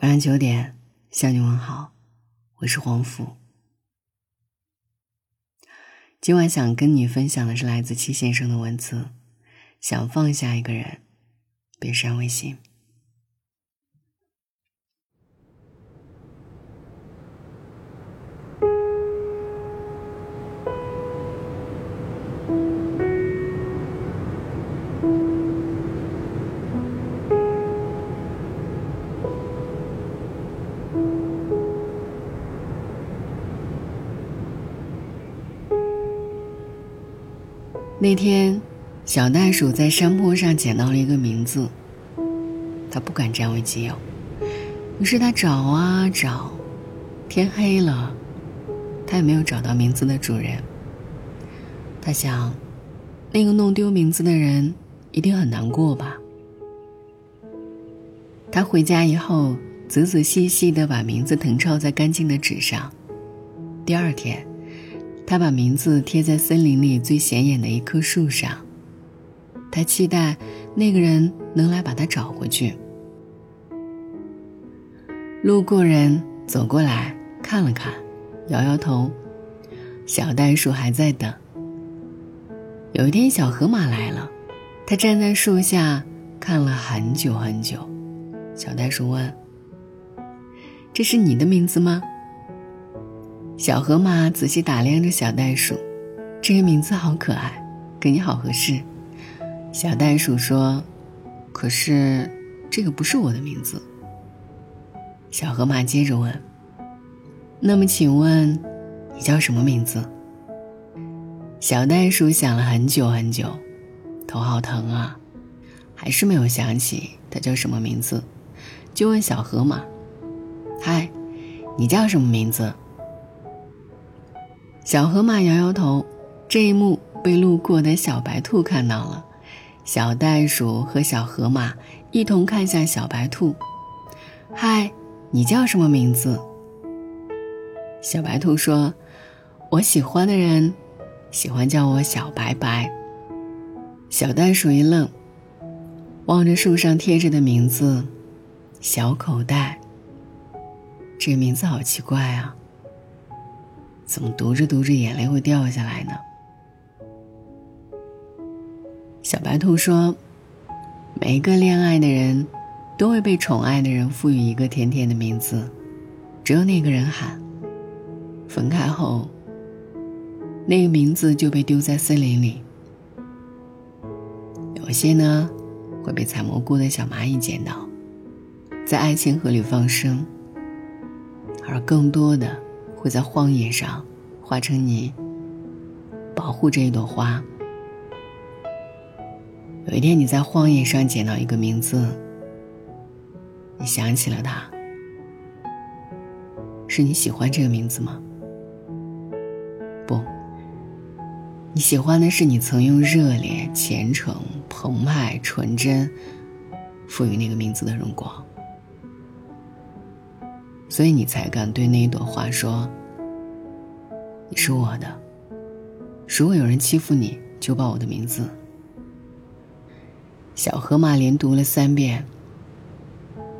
晚上九点向你问好，我是黄甫。今晚想跟你分享的是来自七先生的文字，想放下一个人，别删微信。那天，小袋鼠在山坡上捡到了一个名字。它不敢占为己有，于是它找啊找，天黑了，它也没有找到名字的主人。他想，那个弄丢名字的人一定很难过吧。他回家以后，仔仔细细的把名字誊抄在干净的纸上。第二天。他把名字贴在森林里最显眼的一棵树上。他期待那个人能来把他找回去。路过人走过来看了看，摇摇头。小袋鼠还在等。有一天，小河马来了，它站在树下看了很久很久。小袋鼠问：“这是你的名字吗？”小河马仔细打量着小袋鼠，这个名字好可爱，跟你好合适。小袋鼠说：“可是，这个不是我的名字。”小河马接着问：“那么，请问，你叫什么名字？”小袋鼠想了很久很久，头好疼啊，还是没有想起它叫什么名字，就问小河马：“嗨，你叫什么名字？”小河马摇摇头，这一幕被路过的小白兔看到了。小袋鼠和小河马一同看向小白兔：“嗨，你叫什么名字？”小白兔说：“我喜欢的人喜欢叫我小白白。”小袋鼠一愣，望着树上贴着的名字“小口袋”，这名字好奇怪啊。怎么读着读着眼泪会掉下来呢？小白兔说：“每一个恋爱的人，都会被宠爱的人赋予一个甜甜的名字，只有那个人喊。分开后，那个名字就被丢在森林里。有些呢，会被采蘑菇的小蚂蚁捡到，在爱情河里放生，而更多的。”会在荒野上化成泥，保护这一朵花。有一天你在荒野上捡到一个名字，你想起了他，是你喜欢这个名字吗？不，你喜欢的是你曾用热烈、虔诚、澎湃、纯真赋予那个名字的荣光。所以你才敢对那一朵花说：“你是我的。”如果有人欺负你，就报我的名字。小河马连读了三遍：“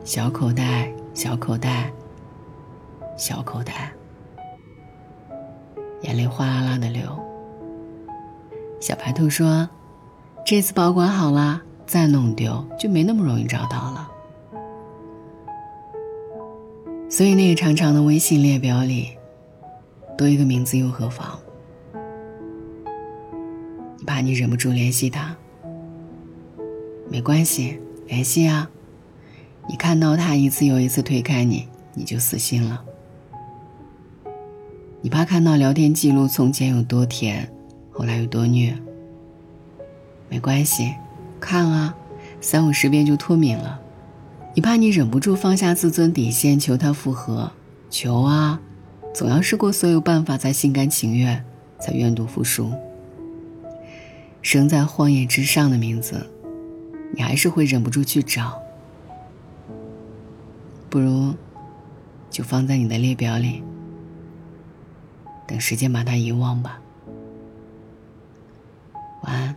小口袋，小口袋，小口袋。”眼泪哗啦啦的流。小白兔说：“这次保管好了，再弄丢就没那么容易找到了。”所以，那个长长的微信列表里，多一个名字又何妨？你怕你忍不住联系他，没关系，联系啊！你看到他一次又一次推开你，你就死心了。你怕看到聊天记录从前有多甜，后来有多虐，没关系，看啊，三五十遍就脱敏了。你怕你忍不住放下自尊底线求他复合，求啊，总要试过所有办法才心甘情愿，才愿赌服输。生在荒野之上的名字，你还是会忍不住去找。不如，就放在你的列表里，等时间把它遗忘吧。晚安，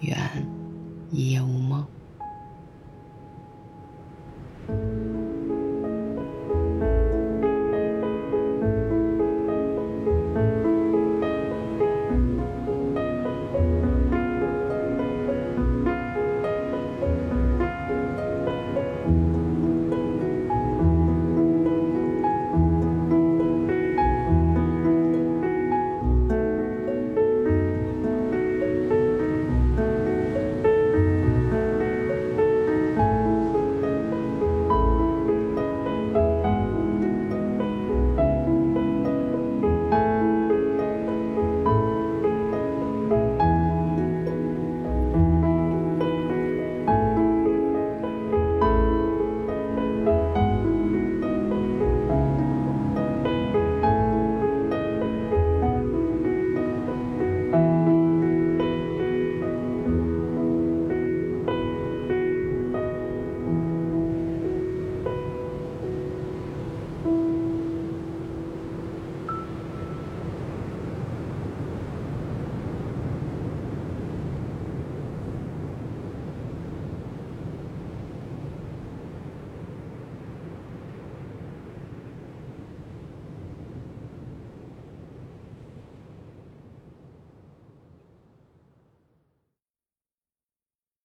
愿一夜无梦。